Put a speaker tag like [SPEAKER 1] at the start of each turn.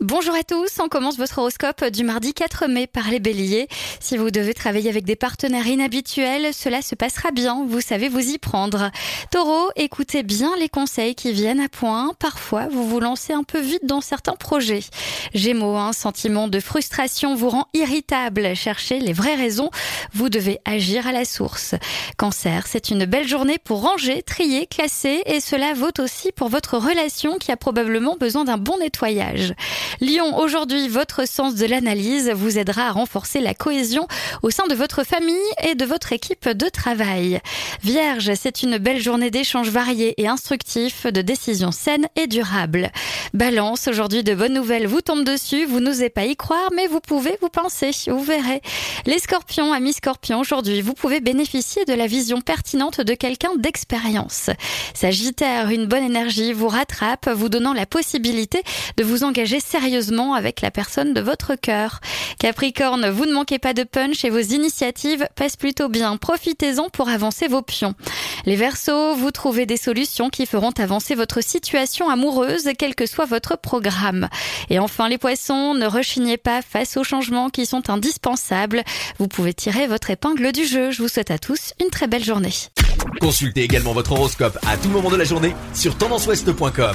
[SPEAKER 1] Bonjour à tous, on commence votre horoscope du mardi 4 mai par les béliers. Si vous devez travailler avec des partenaires inhabituels, cela se passera bien, vous savez vous y prendre. Taureau, écoutez bien les conseils qui viennent à point, parfois vous vous lancez un peu vite dans certains projets. Gémeaux, un sentiment de frustration vous rend irritable, cherchez les vraies raisons, vous devez agir à la source. Cancer, c'est une belle journée pour ranger, trier, classer et cela vaut aussi pour votre relation qui a probablement besoin d'un bon nettoyage. Lyon, aujourd'hui, votre sens de l'analyse vous aidera à renforcer la cohésion au sein de votre famille et de votre équipe de travail. Vierge, c'est une belle journée d'échanges variés et instructifs, de décisions saines et durables. Balance, aujourd'hui, de bonnes nouvelles vous tombent dessus, vous n'osez pas y croire, mais vous pouvez vous penser, vous verrez. Les scorpions, amis scorpions, aujourd'hui, vous pouvez bénéficier de la vision pertinente de quelqu'un d'expérience. Sagittaire, une bonne énergie vous rattrape, vous donnant la possibilité de vous engager sérieusement avec la personne de votre cœur. Capricorne, vous ne manquez pas de punch et vos initiatives passent plutôt bien. Profitez-en pour avancer vos pions. Les Verseaux, vous trouvez des solutions qui feront avancer votre situation amoureuse, quel que soit votre programme. Et enfin, les Poissons, ne rechignez pas face aux changements qui sont indispensables. Vous pouvez tirer votre épingle du jeu. Je vous souhaite à tous une très belle journée.
[SPEAKER 2] Consultez également votre horoscope à tout moment de la journée sur tendanceouest.com.